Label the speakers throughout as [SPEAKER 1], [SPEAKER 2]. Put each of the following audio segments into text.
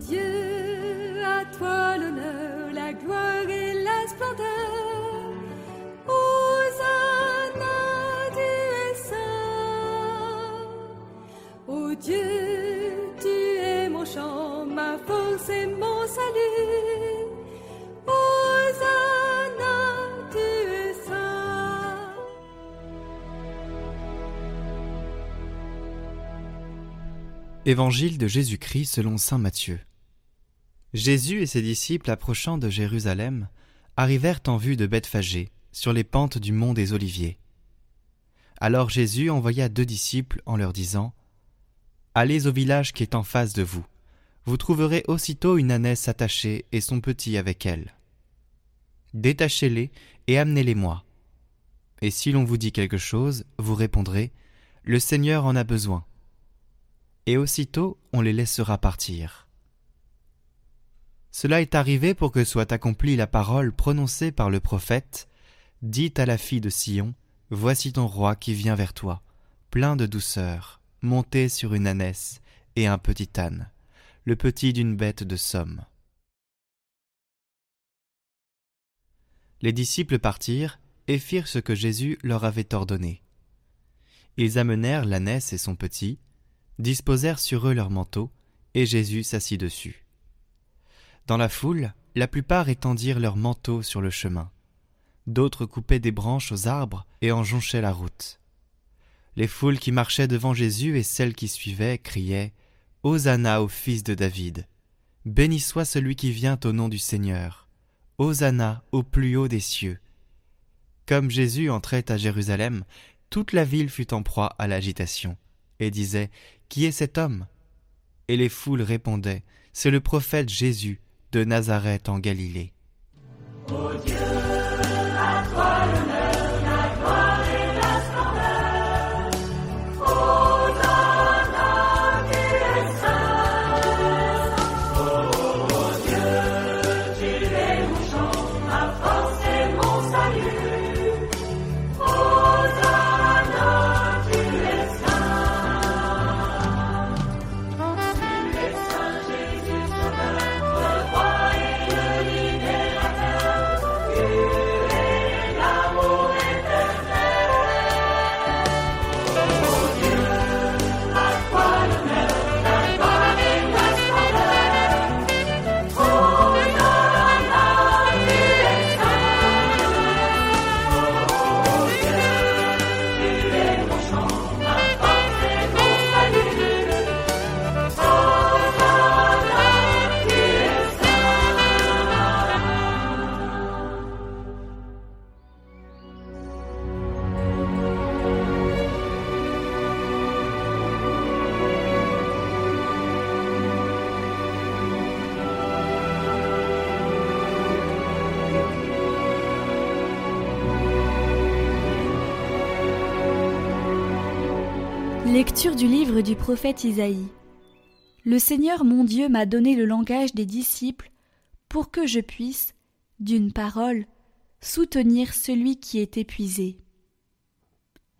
[SPEAKER 1] Dieu, à toi l'honneur, la gloire et la splendeur. Hosanna, tu es saint. Ô Dieu, tu es mon chant, ma force et mon salut.
[SPEAKER 2] Évangile de Jésus-Christ selon Saint Matthieu. Jésus et ses disciples approchant de Jérusalem arrivèrent en vue de Bethphagée, sur les pentes du mont des Oliviers. Alors Jésus envoya deux disciples en leur disant Allez au village qui est en face de vous. Vous trouverez aussitôt une ânesse attachée et son petit avec elle. Détachez-les et amenez-les-moi. Et si l'on vous dit quelque chose, vous répondrez Le Seigneur en a besoin et aussitôt on les laissera partir. Cela est arrivé pour que soit accomplie la parole prononcée par le prophète, Dit à la fille de Sion, Voici ton roi qui vient vers toi, plein de douceur, monté sur une ânesse et un petit âne, le petit d'une bête de somme. Les disciples partirent et firent ce que Jésus leur avait ordonné. Ils amenèrent l'ânesse et son petit, disposèrent sur eux leurs manteaux, et Jésus s'assit dessus. Dans la foule, la plupart étendirent leurs manteaux sur le chemin. D'autres coupaient des branches aux arbres et en jonchaient la route. Les foules qui marchaient devant Jésus et celles qui suivaient criaient Hosanna au fils de David. Béni soit celui qui vient au nom du Seigneur. Hosanna au plus haut des cieux. Comme Jésus entrait à Jérusalem, toute la ville fut en proie à l'agitation, et disait Qui est cet homme? Et les foules répondaient C'est le prophète Jésus de Nazareth en Galilée.
[SPEAKER 3] Lecture du livre du prophète Isaïe. Le Seigneur mon Dieu m'a donné le langage des disciples pour que je puisse, d'une parole, soutenir celui qui est épuisé.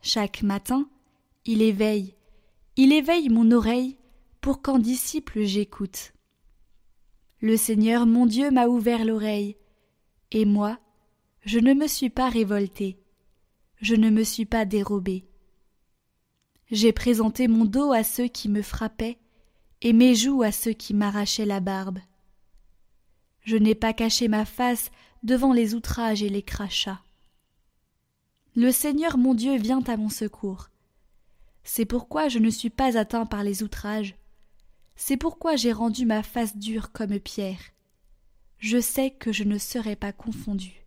[SPEAKER 3] Chaque matin, il éveille, il éveille mon oreille pour qu'en disciple j'écoute. Le Seigneur mon Dieu m'a ouvert l'oreille, et moi, je ne me suis pas révolté, je ne me suis pas dérobé. J'ai présenté mon dos à ceux qui me frappaient, et mes joues à ceux qui m'arrachaient la barbe. Je n'ai pas caché ma face devant les outrages et les crachats. Le Seigneur mon Dieu vient à mon secours. C'est pourquoi je ne suis pas atteint par les outrages. C'est pourquoi j'ai rendu ma face dure comme pierre. Je sais que je ne serai pas confondu.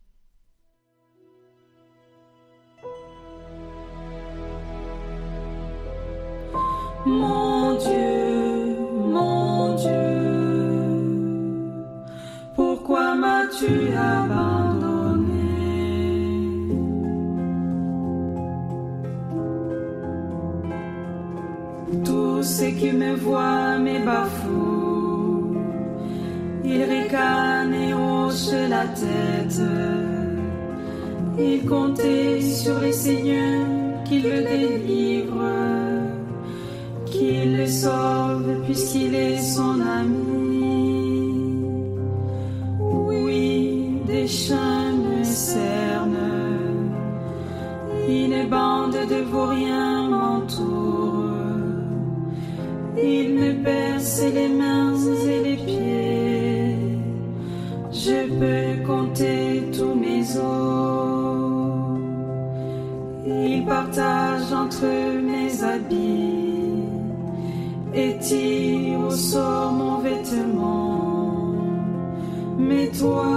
[SPEAKER 4] Ils comptaient sur les seigneurs qui le délivrent qu'il le sauve, puisqu'il est son ami. Oui, des chaînes cernent, une bande de vauriens m'entoure. Il me perce les mains et les pieds, je peux compter tous mes os. Il partage entre mes habits et tirent au sort mon vêtement. Mais toi,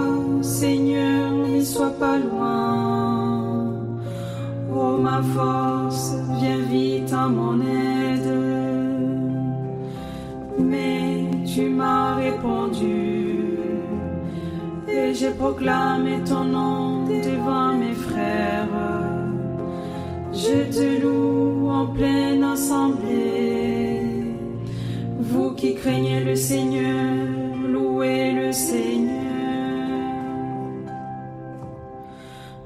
[SPEAKER 4] Seigneur, n'y sois pas loin. Oh ma force, viens vite à mon aide. Mais tu m'as répondu et j'ai proclamé ton nom devant mes frères. Je te loue en pleine assemblée. Qui craignez le Seigneur, louez le Seigneur.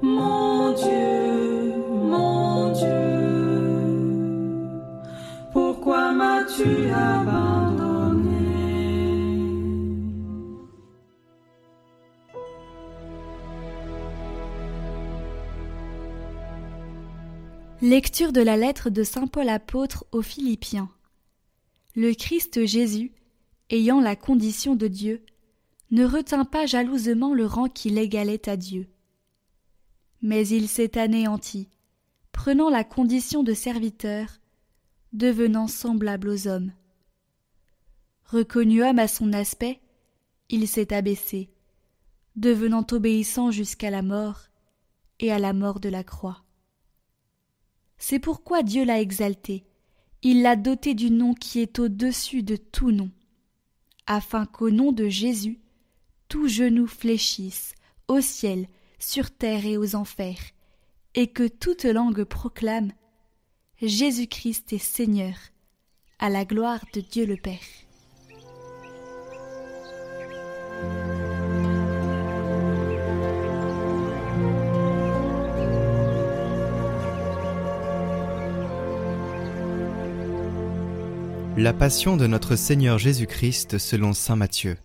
[SPEAKER 4] Mon Dieu, mon Dieu, pourquoi m'as-tu abandonné?
[SPEAKER 3] Lecture de la lettre de Saint Paul apôtre aux Philippiens. Le Christ Jésus, ayant la condition de Dieu, ne retint pas jalousement le rang qui l'égalait à Dieu. Mais il s'est anéanti, prenant la condition de serviteur, devenant semblable aux hommes. Reconnu homme à son aspect, il s'est abaissé, devenant obéissant jusqu'à la mort et à la mort de la croix. C'est pourquoi Dieu l'a exalté, il l'a doté du nom qui est au-dessus de tout nom, afin qu'au nom de Jésus, tout genou fléchisse, au ciel, sur terre et aux enfers, et que toute langue proclame Jésus-Christ est Seigneur, à la gloire de Dieu le Père.
[SPEAKER 2] La passion de notre Seigneur Jésus-Christ selon Saint Matthieu.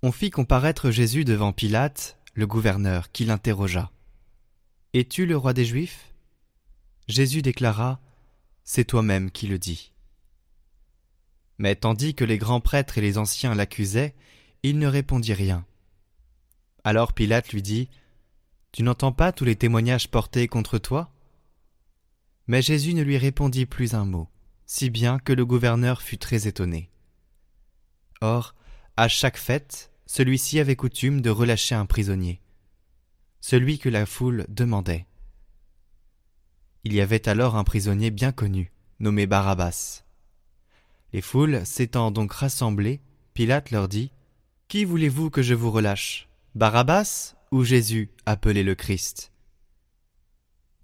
[SPEAKER 2] On fit comparaître Jésus devant Pilate, le gouverneur, qui l'interrogea. Es-tu le roi des Juifs? Jésus déclara C'est toi-même qui le dis. Mais tandis que les grands prêtres et les anciens l'accusaient, il ne répondit rien. Alors Pilate lui dit Tu n'entends pas tous les témoignages portés contre toi? Mais Jésus ne lui répondit plus un mot, si bien que le gouverneur fut très étonné. Or, à chaque fête, celui-ci avait coutume de relâcher un prisonnier, celui que la foule demandait. Il y avait alors un prisonnier bien connu, nommé Barabbas. Les foules s'étant donc rassemblées, Pilate leur dit Qui voulez-vous que je vous relâche Barabbas ou Jésus, appelé le Christ?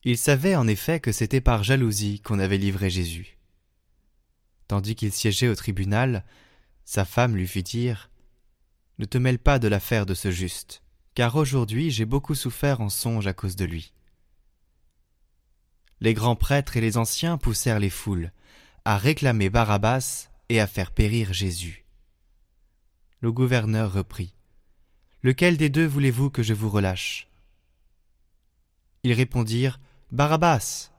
[SPEAKER 2] Il savait en effet que c'était par jalousie qu'on avait livré Jésus. Tandis qu'il siégeait au tribunal, sa femme lui fit dire Ne te mêle pas de l'affaire de ce juste, car aujourd'hui j'ai beaucoup souffert en songe à cause de lui. Les grands prêtres et les anciens poussèrent les foules à réclamer Barabbas et à faire périr Jésus. Le gouverneur reprit Lequel des deux voulez-vous que je vous relâche? Ils répondirent Barabbas.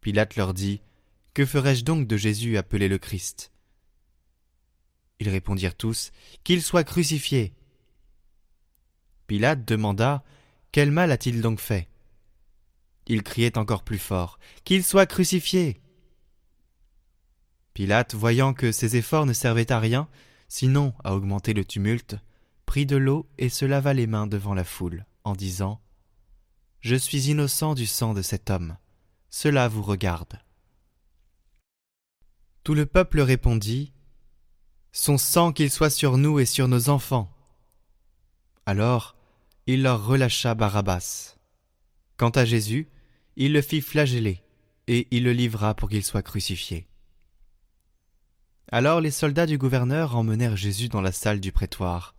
[SPEAKER 2] Pilate leur dit Que ferai-je donc de Jésus appelé le Christ? Ils répondirent tous Qu'il soit crucifié. Pilate demanda Quel mal a-t-il donc fait? Ils criaient encore plus fort Qu'il soit crucifié. Pilate, voyant que ses efforts ne servaient à rien, sinon à augmenter le tumulte, prit de l'eau et se lava les mains devant la foule, en disant je suis innocent du sang de cet homme. Cela vous regarde. Tout le peuple répondit Son sang qu'il soit sur nous et sur nos enfants. Alors il leur relâcha Barabbas. Quant à Jésus, il le fit flageller, et il le livra pour qu'il soit crucifié. Alors les soldats du gouverneur emmenèrent Jésus dans la salle du prétoire,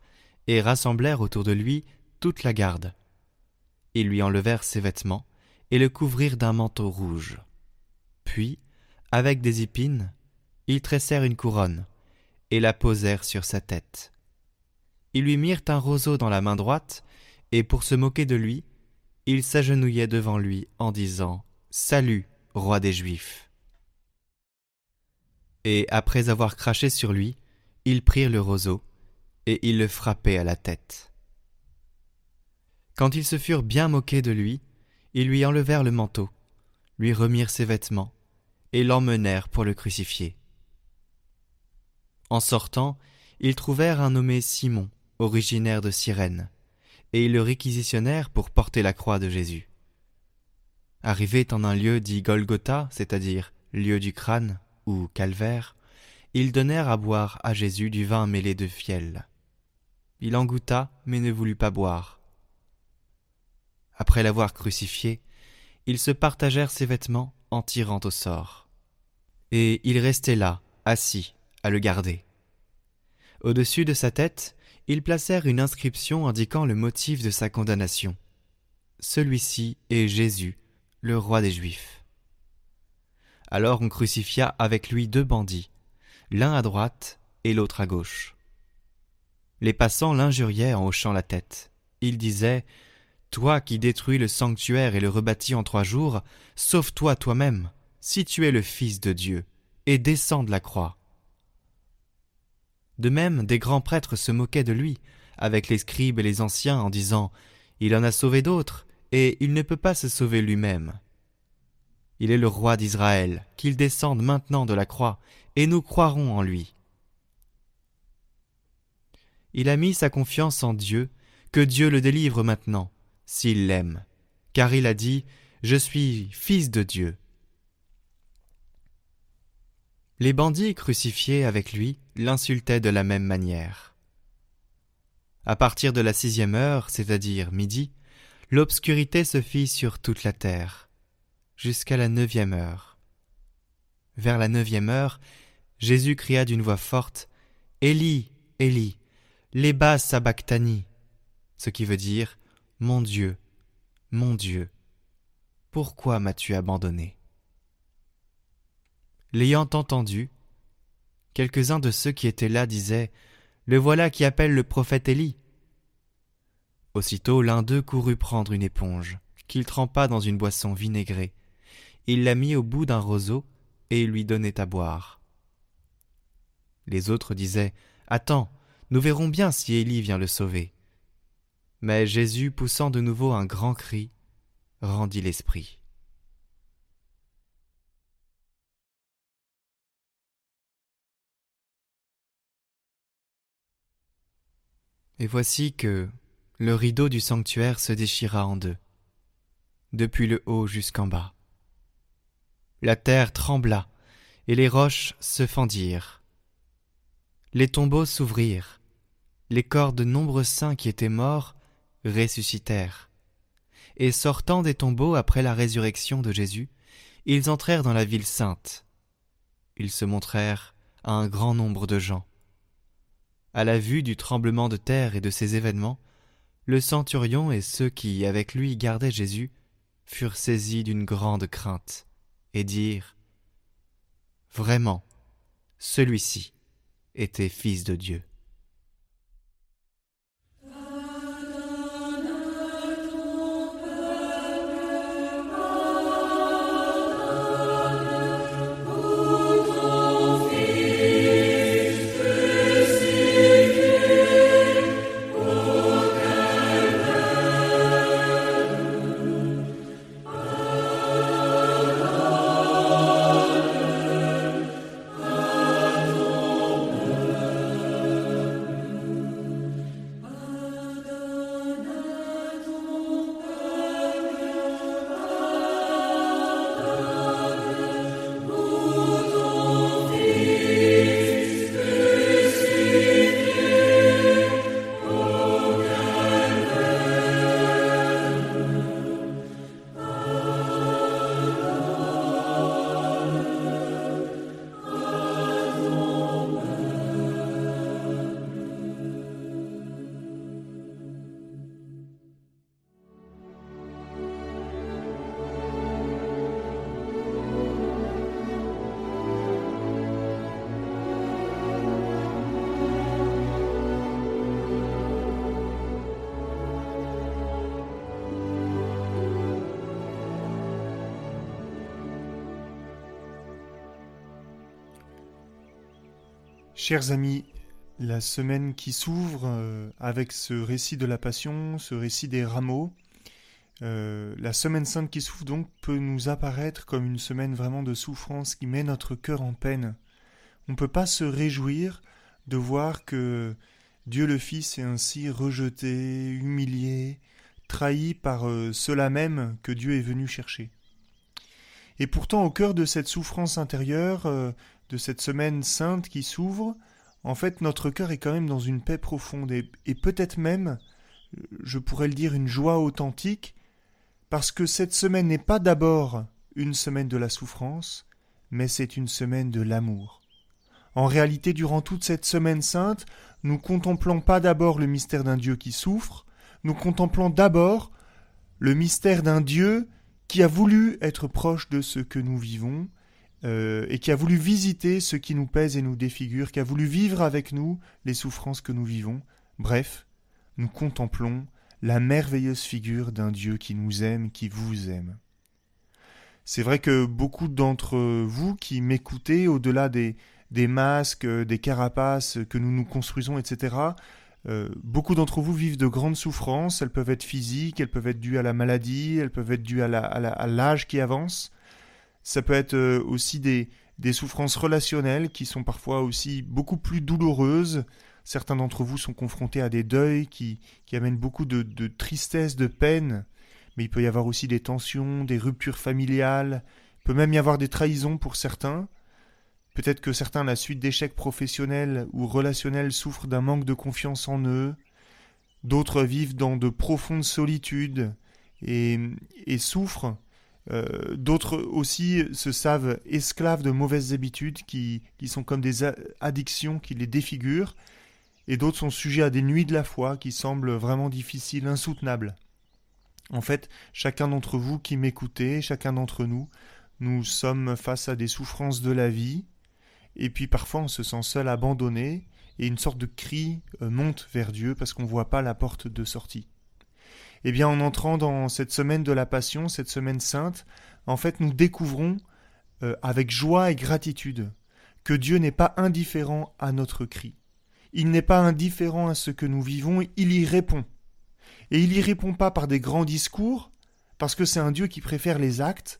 [SPEAKER 2] et rassemblèrent autour de lui toute la garde. Ils lui enlevèrent ses vêtements et le couvrirent d'un manteau rouge. Puis, avec des épines, ils tressèrent une couronne et la posèrent sur sa tête. Ils lui mirent un roseau dans la main droite, et pour se moquer de lui, ils s'agenouillaient devant lui en disant Salut, roi des Juifs. Et après avoir craché sur lui, ils prirent le roseau, et ils le frappaient à la tête. Quand ils se furent bien moqués de lui, ils lui enlevèrent le manteau, lui remirent ses vêtements, et l'emmenèrent pour le crucifier. En sortant, ils trouvèrent un nommé Simon, originaire de Cyrène, et ils le réquisitionnèrent pour porter la croix de Jésus. Arrivé en un lieu dit Golgotha, c'est-à-dire lieu du crâne ou calvaire, ils donnèrent à boire à Jésus du vin mêlé de fiel. Il en goûta, mais ne voulut pas boire. Après l'avoir crucifié, ils se partagèrent ses vêtements en tirant au sort. Et il restait là, assis, à le garder. Au-dessus de sa tête, ils placèrent une inscription indiquant le motif de sa condamnation. Celui-ci est Jésus, le roi des Juifs. Alors on crucifia avec lui deux bandits, l'un à droite et l'autre à gauche. Les passants l'injuriaient en hochant la tête. Ils disaient Toi qui détruis le sanctuaire et le rebâtis en trois jours, sauve-toi toi-même, si tu es le Fils de Dieu, et descends de la croix. De même, des grands prêtres se moquaient de lui, avec les scribes et les anciens, en disant Il en a sauvé d'autres, et il ne peut pas se sauver lui-même. Il est le roi d'Israël, qu'il descende maintenant de la croix, et nous croirons en lui. Il a mis sa confiance en Dieu, que Dieu le délivre maintenant, s'il l'aime, car il a dit Je suis fils de Dieu. Les bandits crucifiés avec lui l'insultaient de la même manière. À partir de la sixième heure, c'est-à-dire midi, l'obscurité se fit sur toute la terre, jusqu'à la neuvième heure. Vers la neuvième heure, Jésus cria d'une voix forte Élie, Élie, leba sabachthani, ce qui veut dire Mon Dieu, mon Dieu, pourquoi m'as-tu abandonné? L'ayant entendu, quelques-uns de ceux qui étaient là disaient Le voilà qui appelle le prophète Élie. Aussitôt l'un d'eux courut prendre une éponge, qu'il trempa dans une boisson vinaigrée. Il la mit au bout d'un roseau et lui donnait à boire. Les autres disaient Attends, nous verrons bien si Élie vient le sauver. Mais Jésus, poussant de nouveau un grand cri, rendit l'esprit. Et voici que le rideau du sanctuaire se déchira en deux, depuis le haut jusqu'en bas. La terre trembla, et les roches se fendirent. Les tombeaux s'ouvrirent, les corps de nombreux saints qui étaient morts ressuscitèrent. Et sortant des tombeaux après la résurrection de Jésus, ils entrèrent dans la ville sainte. Ils se montrèrent à un grand nombre de gens. À la vue du tremblement de terre et de ces événements, le centurion et ceux qui, avec lui, gardaient Jésus, furent saisis d'une grande crainte, et dirent Vraiment, celui-ci était fils de Dieu.
[SPEAKER 5] Chers amis, la semaine qui s'ouvre euh, avec ce récit de la Passion, ce récit des rameaux, euh, la semaine sainte qui s'ouvre donc peut nous apparaître comme une semaine vraiment de souffrance qui met notre cœur en peine. On ne peut pas se réjouir de voir que Dieu le Fils est ainsi rejeté, humilié, trahi par euh, ceux-là même que Dieu est venu chercher. Et pourtant, au cœur de cette souffrance intérieure, de cette semaine sainte qui s'ouvre, en fait, notre cœur est quand même dans une paix profonde et, peut-être même, je pourrais le dire, une joie authentique, parce que cette semaine n'est pas d'abord une semaine de la souffrance, mais c'est une semaine de l'amour. En réalité, durant toute cette semaine sainte, nous contemplons pas d'abord le mystère d'un Dieu qui souffre, nous contemplons d'abord le mystère d'un Dieu qui a voulu être proche de ce que nous vivons, euh, et qui a voulu visiter ce qui nous pèse et nous défigure, qui a voulu vivre avec nous les souffrances que nous vivons. Bref, nous contemplons la merveilleuse figure d'un Dieu qui nous aime, qui vous aime. C'est vrai que beaucoup d'entre vous qui m'écoutez, au-delà des, masques, des carapaces que nous nous construisons, etc., euh, beaucoup d'entre vous vivent de grandes souffrances, elles peuvent être physiques, elles peuvent être dues à la maladie, elles peuvent être dues à l'âge qui avance, ça peut être euh, aussi des, des souffrances relationnelles qui sont parfois aussi beaucoup plus douloureuses. Certains d'entre vous sont confrontés à des deuils qui, qui amènent beaucoup de, de, tristesse, de peine, mais il peut y avoir aussi des tensions, des ruptures familiales, il peut même y avoir des trahisons pour certains. Peut-être que certains, à la suite d'échecs professionnels ou relationnels, souffrent d'un manque de confiance en eux. D'autres vivent dans de profondes solitudes et, et souffrent euh, d'autres aussi se savent esclaves de mauvaises habitudes qui, sont comme des addictions qui les défigurent, et d'autres sont sujets à des nuits de la foi qui semblent vraiment difficiles, insoutenables. En fait, chacun d'entre vous qui m'écoutez, chacun d'entre nous, nous sommes face à des souffrances de la vie, et puis parfois on se sent seul, abandonné, et une sorte de cri euh, monte vers Dieu parce qu'on ne voit pas la porte de sortie eh bien en entrant dans cette semaine de la Passion, cette semaine sainte, en fait nous découvrons euh, avec joie et gratitude que Dieu n'est pas indifférent à notre cri. Il n'est pas indifférent à ce que nous vivons, il y répond. Et il y répond pas par des grands discours, parce que c'est un Dieu qui préfère les actes,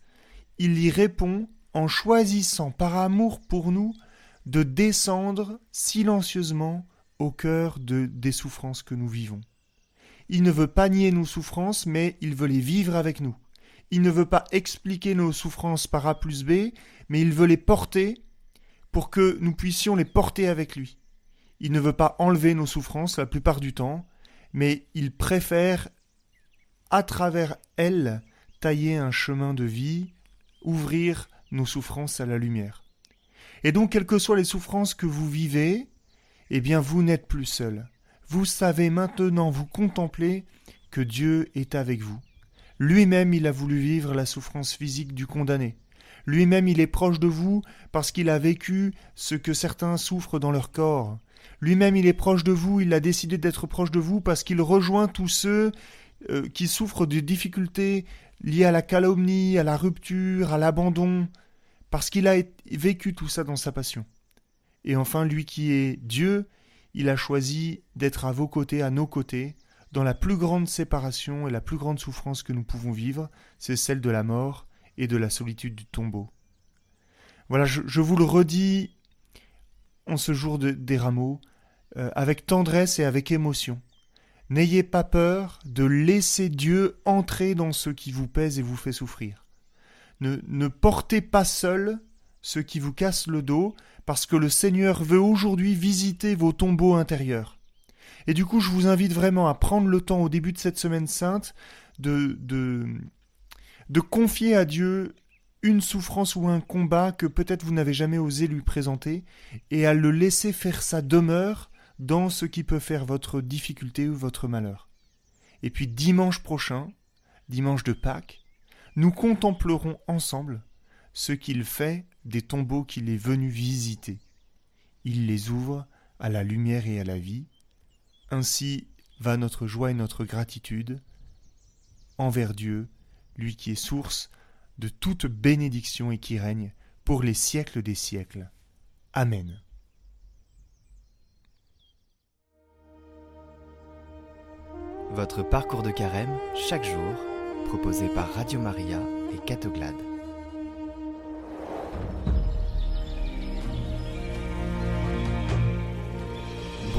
[SPEAKER 5] il y répond en choisissant par amour pour nous de descendre silencieusement au cœur de, des souffrances que nous vivons. Il ne veut pas nier nos souffrances, mais il veut les vivre avec nous. Il ne veut pas expliquer nos souffrances par A plus B, mais il veut les porter pour que nous puissions les porter avec lui. Il ne veut pas enlever nos souffrances la plupart du temps, mais il préfère, à travers elles, tailler un chemin de vie, ouvrir nos souffrances à la lumière. Et donc, quelles que soient les souffrances que vous vivez, eh bien, vous n'êtes plus seul. Vous savez maintenant vous contempler que Dieu est avec vous. Lui-même il a voulu vivre la souffrance physique du condamné. Lui-même il est proche de vous parce qu'il a vécu ce que certains souffrent dans leur corps. Lui-même il est proche de vous, il a décidé d'être proche de vous parce qu'il rejoint tous ceux euh, qui souffrent de difficultés liées à la calomnie, à la rupture, à l'abandon, parce qu'il a vécu tout ça dans sa passion. Et enfin, lui qui est Dieu, il a choisi d'être à vos côtés, à nos côtés, dans la plus grande séparation et la plus grande souffrance que nous pouvons vivre, c'est celle de la mort et de la solitude du tombeau. Voilà, je, vous le redis en ce jour des rameaux, euh, avec tendresse et avec émotion. N'ayez pas peur de laisser Dieu entrer dans ce qui vous pèse et vous fait souffrir. Ne, ne portez pas seul ce qui vous casse le dos, parce que le Seigneur veut aujourd'hui visiter vos tombeaux intérieurs. Et du coup, je vous invite vraiment à prendre le temps au début de cette semaine sainte de, de, de confier à Dieu une souffrance ou un combat que peut-être vous n'avez jamais osé lui présenter, et à le laisser faire sa demeure dans ce qui peut faire votre difficulté ou votre malheur. Et puis dimanche prochain, dimanche de Pâques, nous contemplerons ensemble ce qu'il fait des tombeaux qu'il est venu visiter. Il les ouvre à la lumière et à la vie. Ainsi va notre joie et notre gratitude envers Dieu, lui qui est source de toute bénédiction et qui règne pour les siècles des siècles. Amen.
[SPEAKER 2] Votre parcours de carême chaque jour, proposé par Radio Maria et Catoglade.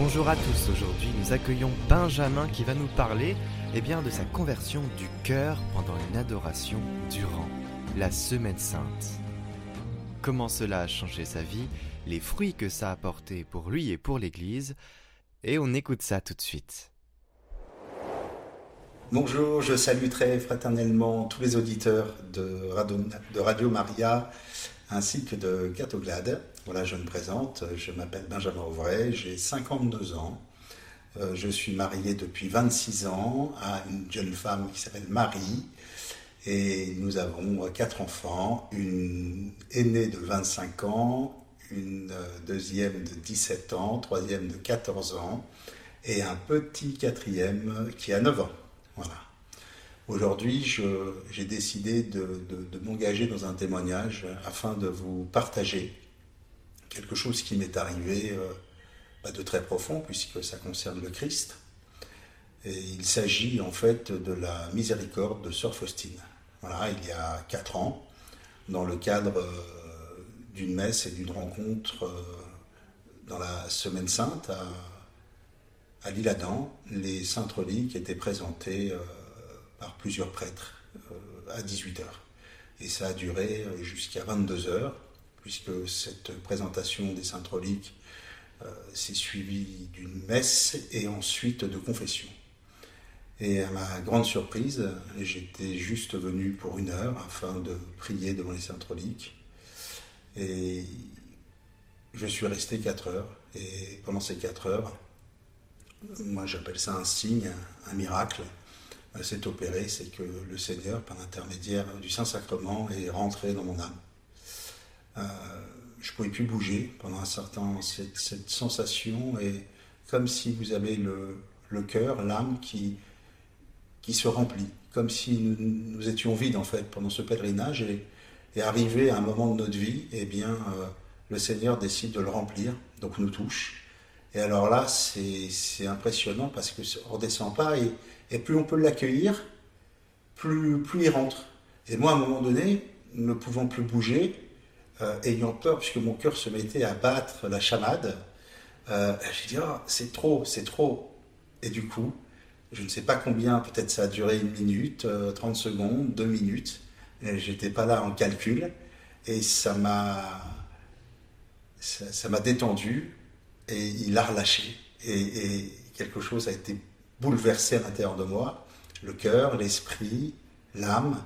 [SPEAKER 2] Bonjour à tous, aujourd'hui nous accueillons Benjamin qui va nous parler eh bien, de sa conversion du cœur pendant une adoration durant la Semaine Sainte. Comment cela a changé sa vie, les fruits que ça a apporté pour lui et pour l'Église, et on écoute ça tout de suite.
[SPEAKER 6] Bonjour, je salue très fraternellement tous les auditeurs de Radio, Maria ainsi que de Catoglade. Voilà, je me présente, je m'appelle Benjamin Auvray, j'ai 52 ans. Euh, je suis marié depuis 26 ans à une jeune femme qui s'appelle Marie et nous avons quatre enfants, une aînée de 25 ans, une deuxième de 17 ans, troisième de 14 ans et un petit quatrième qui a 9 ans. Voilà. Aujourd'hui, j'ai décidé de, m'engager dans un témoignage afin de vous partager quelque chose qui m'est arrivé euh, de très profond, puisque ça concerne le Christ. Et il s'agit en fait de la miséricorde de Sœur Faustine. Voilà, il y a quatre ans, dans le cadre euh, d'une messe et d'une rencontre euh, dans la Semaine Sainte à, à l'Île-Adam, les saintes reliques étaient présentées par plusieurs prêtres à 18h. Et ça a duré jusqu'à 22h, puisque cette présentation des saintes reliques euh, s'est suivie d'une messe et ensuite de confession. Et à ma grande surprise, j'étais juste venu pour une heure afin de prier devant les saintes reliques. Et je suis resté quatre heures. Et pendant ces quatre heures, moi j'appelle ça un signe, un miracle s'est opéré, c'est que le Seigneur, par l'intermédiaire du Saint-Sacrement, est rentré dans mon âme. Euh, je ne pouvais plus bouger pendant un certain temps. Cette, sensation est comme si vous avez le, cœur, l'âme qui, qui se remplit, comme si nous, étions vides en fait pendant ce pèlerinage et, et arrivé à un moment de notre vie, eh bien, euh, le Seigneur décide de le remplir, donc nous touche. Et alors là, c'est impressionnant parce que on redescend pas et, et plus on peut l'accueillir, plus, plus il rentre. Et moi, à un moment donné, ne pouvant plus bouger, euh, ayant peur, puisque mon cœur se mettait à battre la chamade, euh, j'ai dit, oh, c'est trop, c'est trop. Et du coup, je ne sais pas combien, peut-être ça a duré une minute, 30 euh, secondes, deux minutes. J'étais pas là en calcul. Et ça m'a, ça m'a détendu et il a relâché. Et, quelque chose a été bouleversé à l'intérieur de moi. Le cœur, l'esprit, l'âme,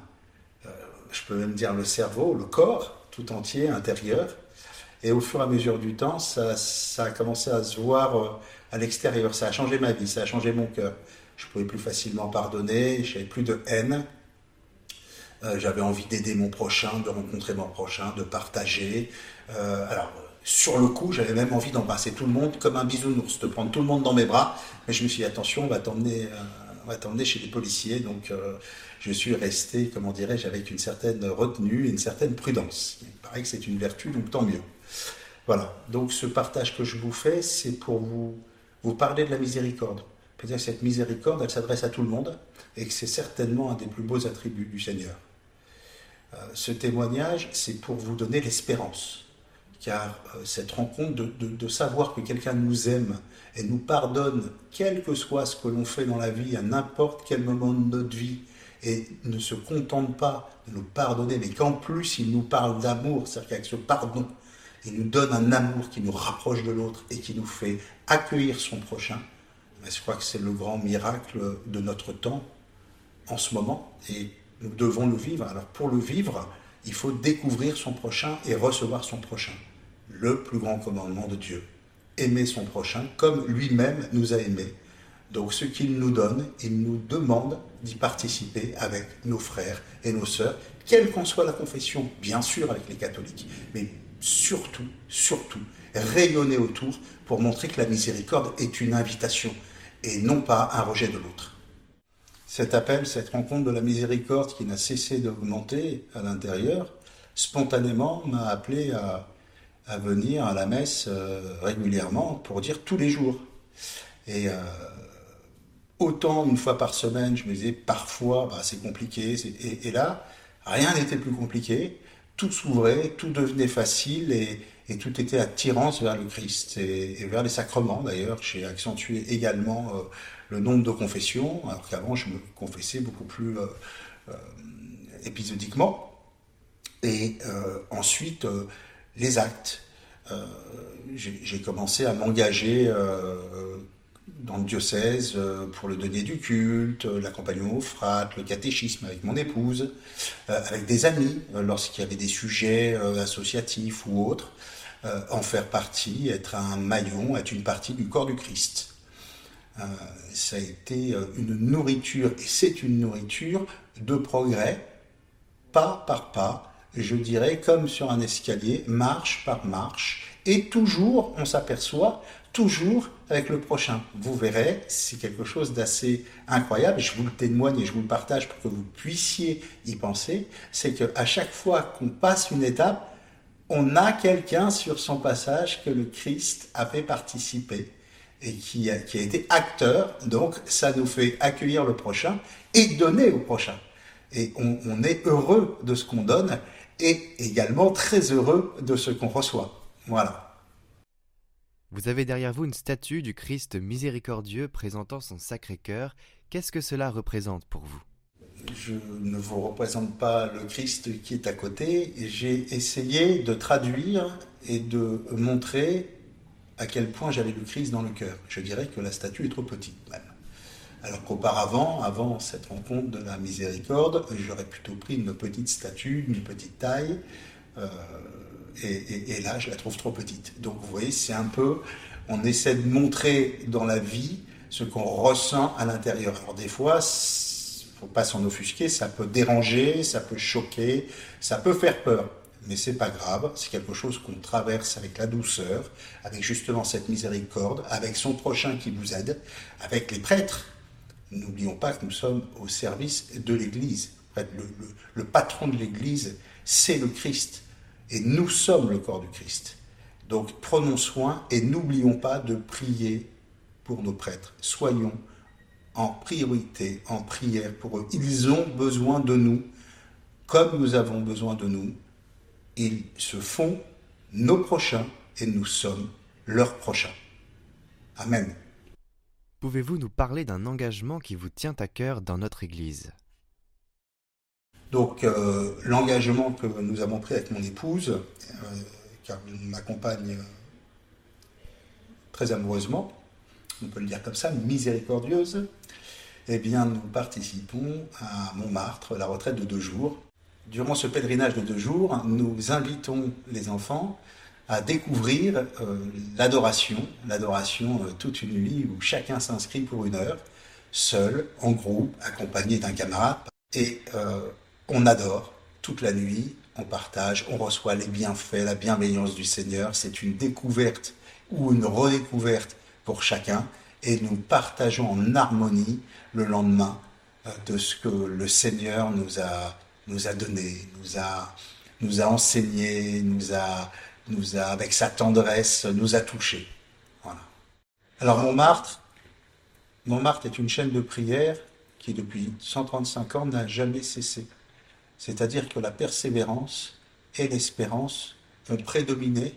[SPEAKER 6] euh, je peux même dire le cerveau, le corps tout entier, intérieur. Et au fur et à mesure du temps, ça, a commencé à se voir euh, à l'extérieur. Ça a changé ma vie, ça a changé mon cœur. Je pouvais plus facilement pardonner, j'avais plus de haine. Euh, j'avais envie d'aider mon prochain, de rencontrer mon prochain, de partager. alors, sur le coup, j'avais même envie d'embrasser tout le monde comme un bisounours, de prendre tout le monde dans mes bras. Mais je me suis dit, attention, on va t'emmener, on t'emmener chez les policiers. Donc, euh, je suis resté, comment dirais-je, avec une certaine retenue et une certaine prudence. Il paraît que c'est une vertu, donc tant mieux. Voilà. Donc, ce partage que je vous fais, c'est pour vous, vous parler de la miséricorde. Que cette miséricorde, elle s'adresse à tout le monde et que c'est certainement un des plus beaux attributs du Seigneur. Euh, ce témoignage, c'est pour vous donner l'espérance car euh, cette rencontre de, savoir que quelqu'un nous aime et nous pardonne, quel que soit ce que l'on fait dans la vie, à n'importe quel moment de notre vie, et ne se contente pas de nous pardonner, mais qu'en plus il nous parle d'amour, c'est-à-dire qu'avec ce pardon, il nous donne un amour qui nous rapproche de l'autre et qui nous fait accueillir son prochain. je crois que c'est le grand miracle de notre temps en ce moment, et nous devons le vivre. Alors pour le vivre, il faut découvrir son prochain et recevoir son prochain le plus grand commandement de Dieu. Aimer son prochain comme lui-même nous a aimés. Donc ce qu'il nous donne, il nous demande d'y participer avec nos frères et nos sœurs, quelle qu'en soit la confession, bien sûr avec les catholiques, mais surtout, surtout, rayonner autour pour montrer que la miséricorde est une invitation et non pas un rejet de l'autre. Cet appel, cette rencontre de la miséricorde qui n'a cessé d'augmenter à l'intérieur, spontanément m'a appelé à à venir à la messe euh, régulièrement pour dire tous les jours. Et euh, autant une fois par semaine, je me disais parfois bah, c'est compliqué. Et, là, rien n'était plus compliqué. Tout s'ouvrait, tout devenait facile et, tout était attirance vers le Christ et, vers les sacrements. D'ailleurs, j'ai accentué également euh, le nombre de confessions, alors qu'avant je me confessais beaucoup plus épisodiquement. Et ensuite, les actes. j'ai commencé à m'engager dans le diocèse euh, pour le donner du culte, euh, l'accompagnement aux fratres, le catéchisme avec mon épouse, euh, avec des amis lorsqu'il y avait des sujets associatifs ou autres, en faire partie, être un maillon, être une partie du corps du Christ. ça a été une nourriture, et c'est une nourriture de progrès, pas par pas, je dirais comme sur un escalier, marche par marche, et toujours on s'aperçoit toujours avec le prochain. Vous verrez, c'est quelque chose d'assez incroyable, je vous le témoigne et je vous le partage pour que vous puissiez y penser, c'est qu'à chaque fois qu'on passe une étape, on a quelqu'un sur son passage que le Christ a fait participer et qui a, qui a été acteur, donc ça nous fait accueillir le prochain et donner au prochain. Et on, on est heureux de ce qu'on donne et également très heureux de ce qu'on reçoit. Voilà.
[SPEAKER 2] Vous avez derrière vous une statue du Christ miséricordieux présentant son Sacré-Cœur. Qu'est-ce que cela représente pour vous?
[SPEAKER 6] Je ne vous représente pas le Christ qui est à côté. J'ai essayé de traduire et de montrer à quel point j'avais le Christ dans le cœur. Je dirais que la statue est trop petite même. Alors qu'auparavant, avant cette rencontre de la miséricorde, j'aurais plutôt pris une petite statue, une petite taille. Euh, et, là, je la trouve trop petite. Donc, vous voyez, c'est un peu, on essaie de montrer dans la vie ce qu'on ressent à l'intérieur. Alors, des fois, faut pas s'en offusquer, ça peut déranger, ça peut choquer, ça peut faire peur. Mais c'est pas grave, c'est quelque chose qu'on traverse avec la douceur, avec justement cette miséricorde, avec son prochain qui vous aide, avec les prêtres. N'oublions pas que nous sommes au service de l'Église. le patron de l'Église, c'est le Christ. Et nous sommes le corps du Christ. Donc prenons soin et n'oublions pas de prier pour nos prêtres. Soyons en priorité, en prière pour eux. Ils ont besoin de nous, comme nous avons besoin de nous. Ils se font nos prochains et nous sommes leurs prochains. Amen.
[SPEAKER 2] Pouvez-vous nous parler d'un engagement qui vous tient à cœur dans notre Église?
[SPEAKER 6] Donc euh, l'engagement que nous avons pris avec mon épouse, euh, car elle m'accompagne très amoureusement, on peut le dire comme ça, miséricordieuse, eh bien nous participons à Montmartre, la retraite de deux jours. Durant ce pèlerinage de deux jours, nous invitons les enfants à découvrir euh, l'adoration, l'adoration toute une nuit où chacun s'inscrit pour une heure, seul, en groupe, accompagné d'un camarade. Et on adore toute la nuit, on partage, on reçoit les bienfaits, la bienveillance du Seigneur. C'est une découverte ou une redécouverte pour chacun et nous partageons en harmonie le lendemain euh, de ce que le Seigneur nous a, nous a donné, nous a, nous a enseigné, nous a, nous a, avec sa tendresse, nous a touchés. Voilà. Alors Montmartre, Montmartre est une chaîne de prière qui depuis 135 ans n'a jamais cessé. C'est-à-dire que la persévérance et l'espérance ont prédominé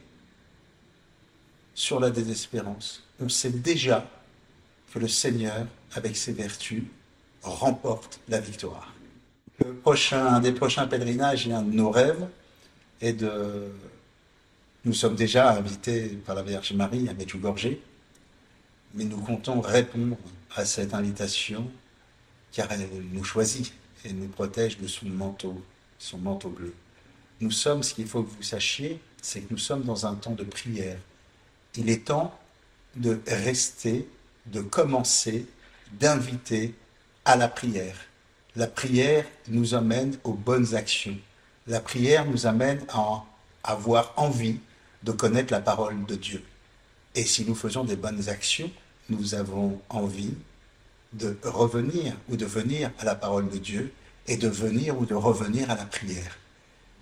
[SPEAKER 6] sur la désespérance. On sait déjà que le Seigneur, avec ses vertus, remporte la victoire. Le prochain, un des prochains pèlerinages et un de nos rêves est de. Nous sommes déjà invités par la Vierge Marie à Medjugorje, mais nous comptons répondre à cette invitation car elle nous choisit et nous protège de son manteau, son manteau bleu. Nous sommes, ce qu'il faut que vous sachiez, c'est que nous sommes dans un temps de prière. Il est temps de rester, de commencer, d'inviter à la prière. La prière nous amène aux bonnes actions. La prière nous amène à avoir envie de connaître la parole de Dieu. Et si nous faisons des bonnes actions, nous avons envie de revenir ou de venir à la parole de Dieu et de venir ou de revenir à la prière.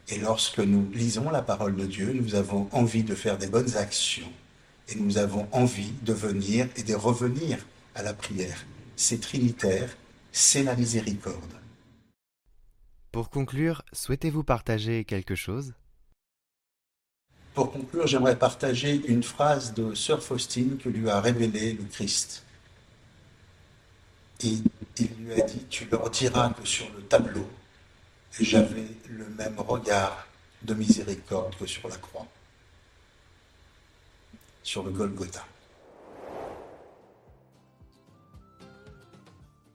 [SPEAKER 6] Et lorsque nous lisons la parole de Dieu, nous avons envie de faire des bonnes actions et nous avons envie de venir et de revenir à la prière. c'est trinitaire, c'est la miséricorde.
[SPEAKER 2] Pour conclure, souhaitez-vous partager quelque chose?
[SPEAKER 6] Pour conclure, j'aimerais partager une phrase de Sœur Faustine que lui a révélée le Christ. Et il lui a dit, tu leur diras que sur le tableau, j'avais le même regard de miséricorde que sur la croix, sur le Golgotha.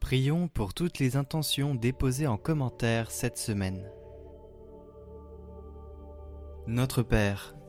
[SPEAKER 2] Prions pour toutes les intentions déposées en commentaire cette semaine. Notre Père,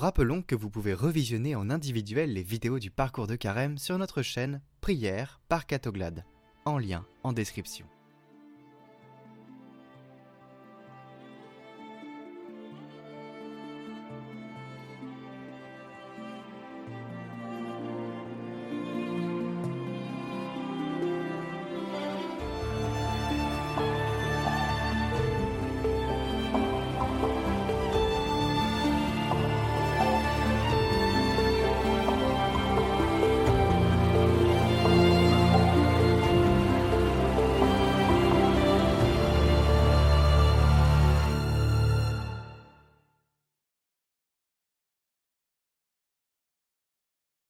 [SPEAKER 2] Rappelons que vous pouvez revisionner en individuel les vidéos du parcours de carême sur notre chaîne Prière par Catoglade, en lien en description.